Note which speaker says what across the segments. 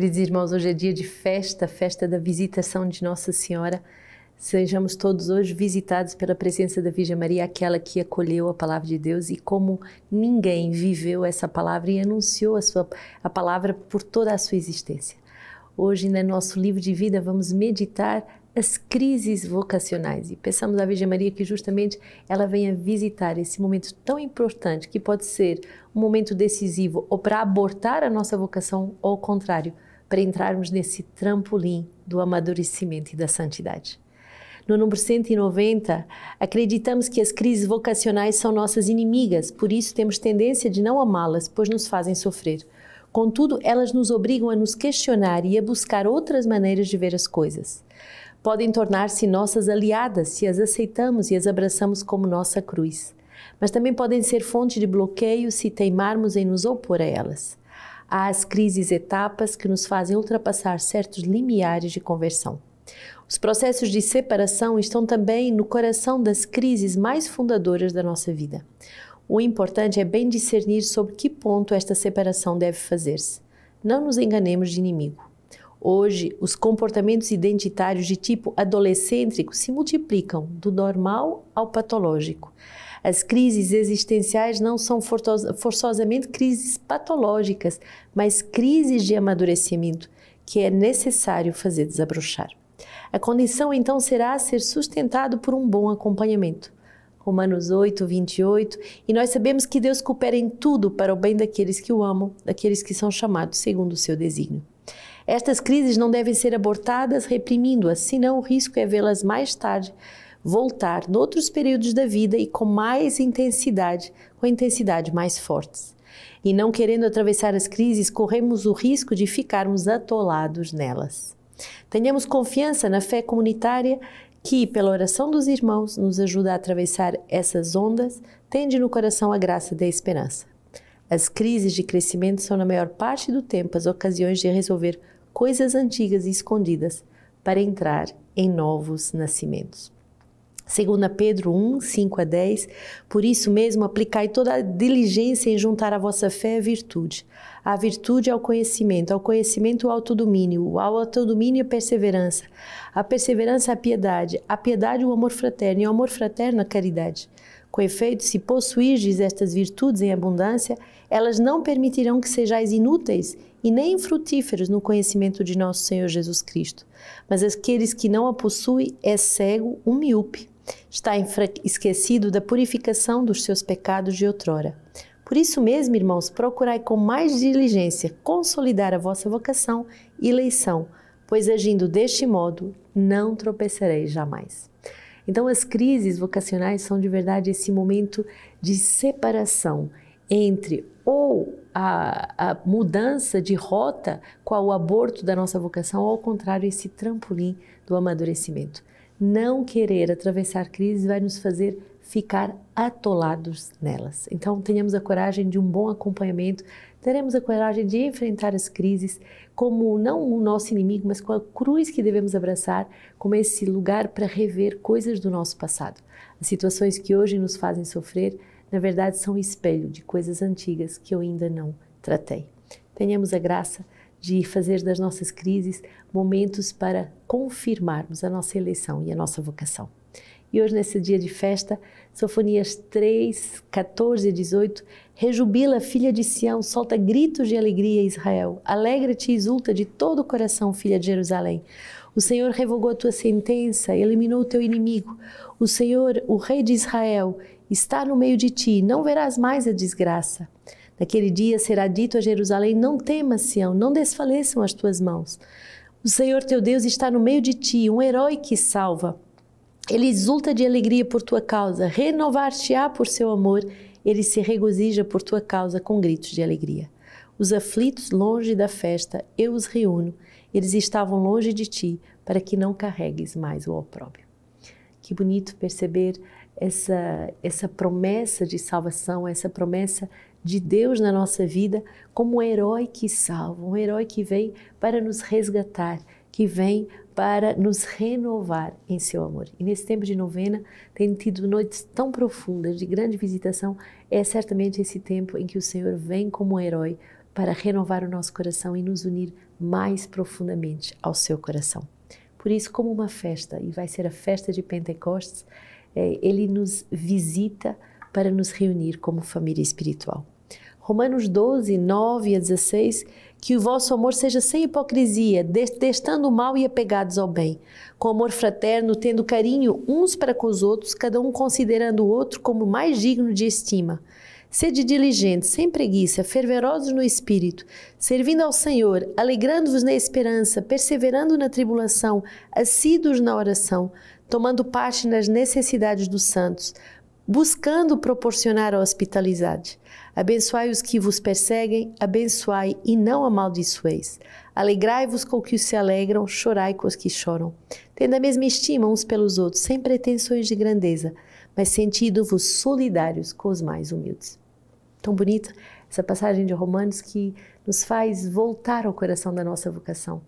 Speaker 1: Queridos irmãos, hoje é dia de festa, festa da visitação de Nossa Senhora. Sejamos todos hoje visitados pela presença da Virgem Maria, aquela que acolheu a palavra de Deus e como ninguém viveu essa palavra e anunciou a, sua, a palavra por toda a sua existência. Hoje, no nosso livro de vida, vamos meditar as crises vocacionais e peçamos à Virgem Maria que justamente ela venha visitar esse momento tão importante que pode ser um momento decisivo ou para abortar a nossa vocação ou ao contrário, para entrarmos nesse trampolim do amadurecimento e da santidade. No número 190, acreditamos que as crises vocacionais são nossas inimigas, por isso temos tendência de não amá-las, pois nos fazem sofrer. Contudo, elas nos obrigam a nos questionar e a buscar outras maneiras de ver as coisas. Podem tornar-se nossas aliadas se as aceitamos e as abraçamos como nossa cruz, mas também podem ser fonte de bloqueio se teimarmos em nos opor a elas. Há as crises etapas que nos fazem ultrapassar certos limiares de conversão. Os processos de separação estão também no coração das crises mais fundadoras da nossa vida. O importante é bem discernir sobre que ponto esta separação deve fazer-se. Não nos enganemos de inimigo. Hoje, os comportamentos identitários de tipo adolescêntrico se multiplicam do normal ao patológico. As crises existenciais não são forçosamente crises patológicas, mas crises de amadurecimento que é necessário fazer desabrochar. A condição então será ser sustentado por um bom acompanhamento. Romanos 8, 28, e nós sabemos que Deus coopera em tudo para o bem daqueles que o amam, daqueles que são chamados segundo o seu desígnio. Estas crises não devem ser abortadas reprimindo-as, senão o risco é vê-las mais tarde voltar noutros períodos da vida e com mais intensidade, com intensidade mais fortes. E não querendo atravessar as crises, corremos o risco de ficarmos atolados nelas. Tenhamos confiança na fé comunitária que, pela oração dos irmãos, nos ajuda a atravessar essas ondas, tende no coração a graça da esperança. As crises de crescimento são, na maior parte do tempo, as ocasiões de resolver coisas antigas e escondidas para entrar em novos nascimentos. Segunda Pedro 1, 5 a 10, por isso mesmo aplicai toda a diligência em juntar a vossa fé à virtude, a virtude ao conhecimento, ao conhecimento o autodomínio, ao autodomínio a perseverança, a perseverança a piedade, a piedade o amor fraterno e o amor fraterno a caridade. Com efeito, se possuirdes estas virtudes em abundância, elas não permitirão que sejais inúteis e nem infrutíferos no conhecimento de nosso Senhor Jesus Cristo. Mas aqueles que não a possuem é cego, um míope está esquecido da purificação dos seus pecados de outrora. Por isso mesmo, irmãos, procurai com mais diligência consolidar a vossa vocação e eleição, pois agindo deste modo, não tropeçareis jamais. Então, as crises vocacionais são de verdade esse momento de separação entre ou a, a, mudança de rota com o aborto da nossa vocação, ou ao contrário, esse trampolim do amadurecimento. Não querer atravessar crises vai nos fazer ficar atolados nelas. Então, tenhamos a coragem de um bom acompanhamento, teremos a coragem de enfrentar as crises como não o nosso inimigo, mas com a cruz que devemos abraçar, como esse lugar para rever coisas do nosso passado. As situações que hoje nos fazem sofrer, na verdade, são espelho de coisas antigas que eu ainda não tratei. Tenhamos a graça de fazer das nossas crises momentos para confirmarmos a nossa eleição e a nossa vocação. E hoje, nesse dia de festa, Sofonias 3, 14 e 18, rejubila, filha de Sião, solta gritos de alegria, Israel. Alegra-te e exulta de todo o coração, filha de Jerusalém. O Senhor revogou a tua sentença, eliminou o teu inimigo. O Senhor, o Rei de Israel, está no meio de ti, não verás mais a desgraça. Naquele dia será dito a Jerusalém: Não temas, Sião, não desfaleçam as tuas mãos. O Senhor teu Deus está no meio de ti, um herói que salva. Ele exulta de alegria por tua causa, renovar-te-á por seu amor, ele se regozija por tua causa com gritos de alegria. Os aflitos longe da festa, eu os reúno, eles estavam longe de ti, para que não carregues mais o opróbrio. Que bonito perceber essa, essa promessa de salvação, essa promessa de Deus na nossa vida como um herói que salva, um herói que vem para nos resgatar, que vem para nos renovar em seu amor. E nesse tempo de novena, tendo tido noites tão profundas de grande visitação, é certamente esse tempo em que o Senhor vem como um herói para renovar o nosso coração e nos unir mais profundamente ao seu coração. Por isso, como uma festa, e vai ser a festa de Pentecostes, é, ele nos visita para nos reunir como família espiritual. Romanos 12, 9 a 16, que o vosso amor seja sem hipocrisia, detestando o mal e apegados ao bem, com amor fraterno, tendo carinho uns para com os outros, cada um considerando o outro como mais digno de estima. Sede diligentes, sem preguiça, fervorosos no espírito, servindo ao Senhor, alegrando-vos na esperança, perseverando na tribulação, assíduos na oração, tomando parte nas necessidades dos santos, buscando proporcionar a hospitalidade. Abençoai os que vos perseguem, abençoai e não amaldiçoeis. Alegrai-vos com os que se alegram, chorai com os que choram. Tendo a mesma estima uns pelos outros, sem pretensões de grandeza, mas sentindo-vos solidários com os mais humildes. Tão bonita essa passagem de Romanos que nos faz voltar ao coração da nossa vocação,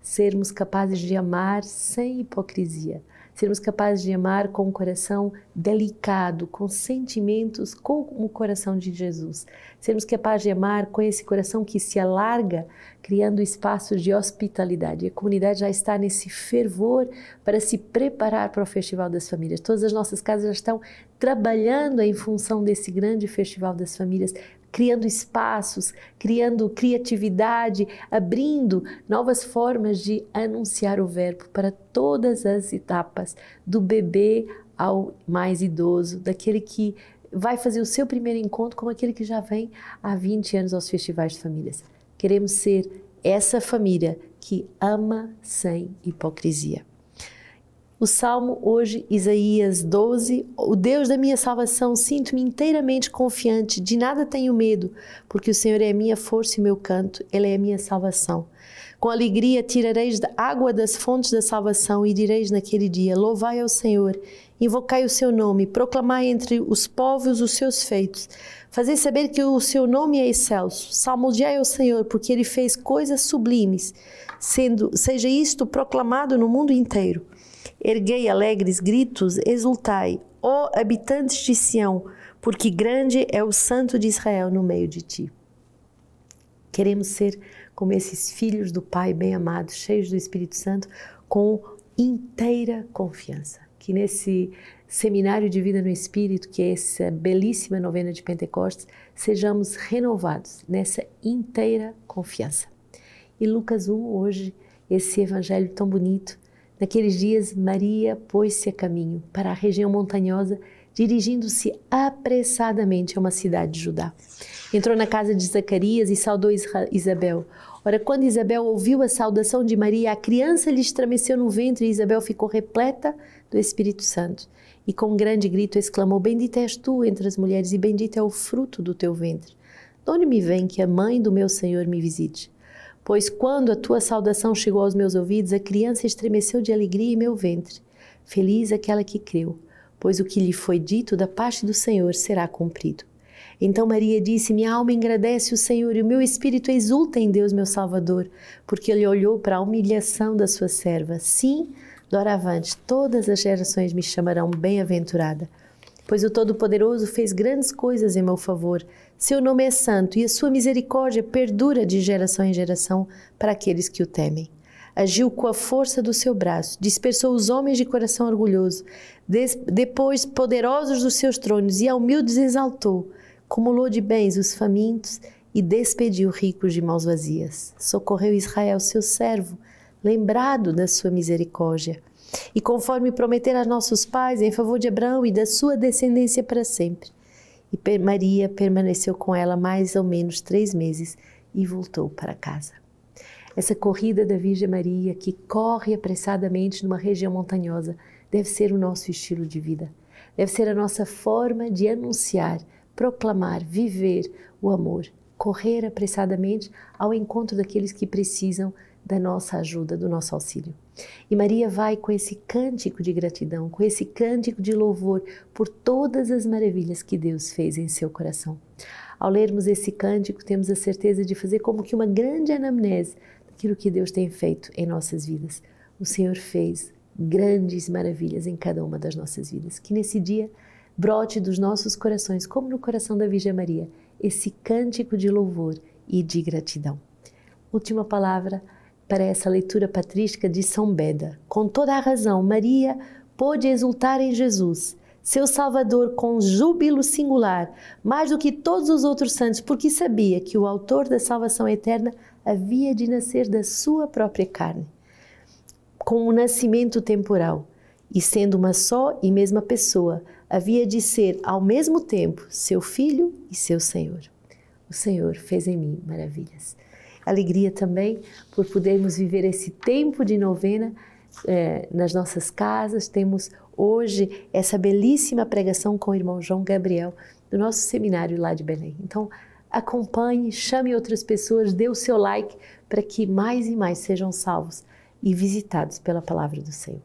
Speaker 1: sermos capazes de amar sem hipocrisia sermos capazes de amar com um coração delicado, com sentimentos como o coração de Jesus, sermos capazes de amar com esse coração que se alarga, criando espaços de hospitalidade. A comunidade já está nesse fervor para se preparar para o Festival das Famílias. Todas as nossas casas já estão trabalhando em função desse grande Festival das Famílias, criando espaços, criando criatividade, abrindo novas formas de anunciar o Verbo para todas as etapas, do bebê ao mais idoso, daquele que vai fazer o seu primeiro encontro como aquele que já vem há 20 anos aos festivais de famílias. Queremos ser essa família que ama sem hipocrisia. O salmo hoje, Isaías 12, o Deus da minha salvação, sinto-me inteiramente confiante, de nada tenho medo, porque o Senhor é a minha força e meu canto, Ele é a minha salvação. Com alegria tirareis da água das fontes da salvação e direis naquele dia: Louvai ao Senhor, invocai o seu nome, proclamai entre os povos os seus feitos. Fazei saber que o seu nome é excelso. Salmodiai ao Senhor, porque ele fez coisas sublimes, sendo seja isto proclamado no mundo inteiro. Erguei alegres gritos, exultai, ó habitantes de Sião, porque grande é o Santo de Israel no meio de ti. Queremos ser como esses filhos do Pai bem amados, cheios do Espírito Santo, com inteira confiança. Que nesse seminário de vida no Espírito, que é essa belíssima novena de Pentecostes, sejamos renovados nessa inteira confiança. E Lucas 1, hoje, esse evangelho tão bonito, Naqueles dias, Maria pôs-se a caminho para a região montanhosa, dirigindo-se apressadamente a uma cidade de Judá. Entrou na casa de Zacarias e saudou Isabel. Ora, quando Isabel ouviu a saudação de Maria, a criança lhe estremeceu no ventre e Isabel ficou repleta do Espírito Santo. E com um grande grito exclamou: Bendita és tu entre as mulheres, e bendito é o fruto do teu ventre. De onde me vem que a mãe do meu Senhor me visite? Pois quando a tua saudação chegou aos meus ouvidos, a criança estremeceu de alegria em meu ventre. Feliz aquela que creu, pois o que lhe foi dito da parte do Senhor será cumprido. Então Maria disse: Minha alma engrandece o Senhor e o meu espírito exulta em Deus, meu Salvador, porque ele olhou para a humilhação da sua serva. Sim, doravante, todas as gerações me chamarão bem-aventurada, pois o Todo-Poderoso fez grandes coisas em meu favor seu nome é santo e a sua misericórdia perdura de geração em geração para aqueles que o temem. Agiu com a força do seu braço, dispersou os homens de coração orgulhoso, depois poderosos dos seus tronos e a humildes exaltou, cumulou de bens os famintos e despediu ricos de mãos vazias. Socorreu Israel, seu servo, lembrado da sua misericórdia. E conforme prometer a nossos pais em favor de Abraão e da sua descendência para sempre, e Maria permaneceu com ela mais ou menos três meses e voltou para casa. Essa corrida da Virgem Maria, que corre apressadamente numa região montanhosa, deve ser o nosso estilo de vida. Deve ser a nossa forma de anunciar, proclamar, viver o amor, correr apressadamente ao encontro daqueles que precisam da nossa ajuda, do nosso auxílio. E Maria vai com esse cântico de gratidão, com esse cântico de louvor por todas as maravilhas que Deus fez em seu coração. Ao lermos esse cântico, temos a certeza de fazer como que uma grande anamnese daquilo que Deus tem feito em nossas vidas. O Senhor fez grandes maravilhas em cada uma das nossas vidas. Que nesse dia brote dos nossos corações, como no coração da Virgem Maria, esse cântico de louvor e de gratidão. Última palavra para essa leitura patrística de São Beda. Com toda a razão, Maria pôde exultar em Jesus, seu Salvador, com júbilo singular, mais do que todos os outros santos, porque sabia que o autor da salvação eterna havia de nascer da sua própria carne, com o um nascimento temporal, e sendo uma só e mesma pessoa, havia de ser ao mesmo tempo seu filho e seu Senhor. O Senhor fez em mim maravilhas. Alegria também por podermos viver esse tempo de novena é, nas nossas casas. Temos hoje essa belíssima pregação com o irmão João Gabriel do nosso seminário lá de Belém. Então, acompanhe, chame outras pessoas, dê o seu like para que mais e mais sejam salvos e visitados pela palavra do Senhor.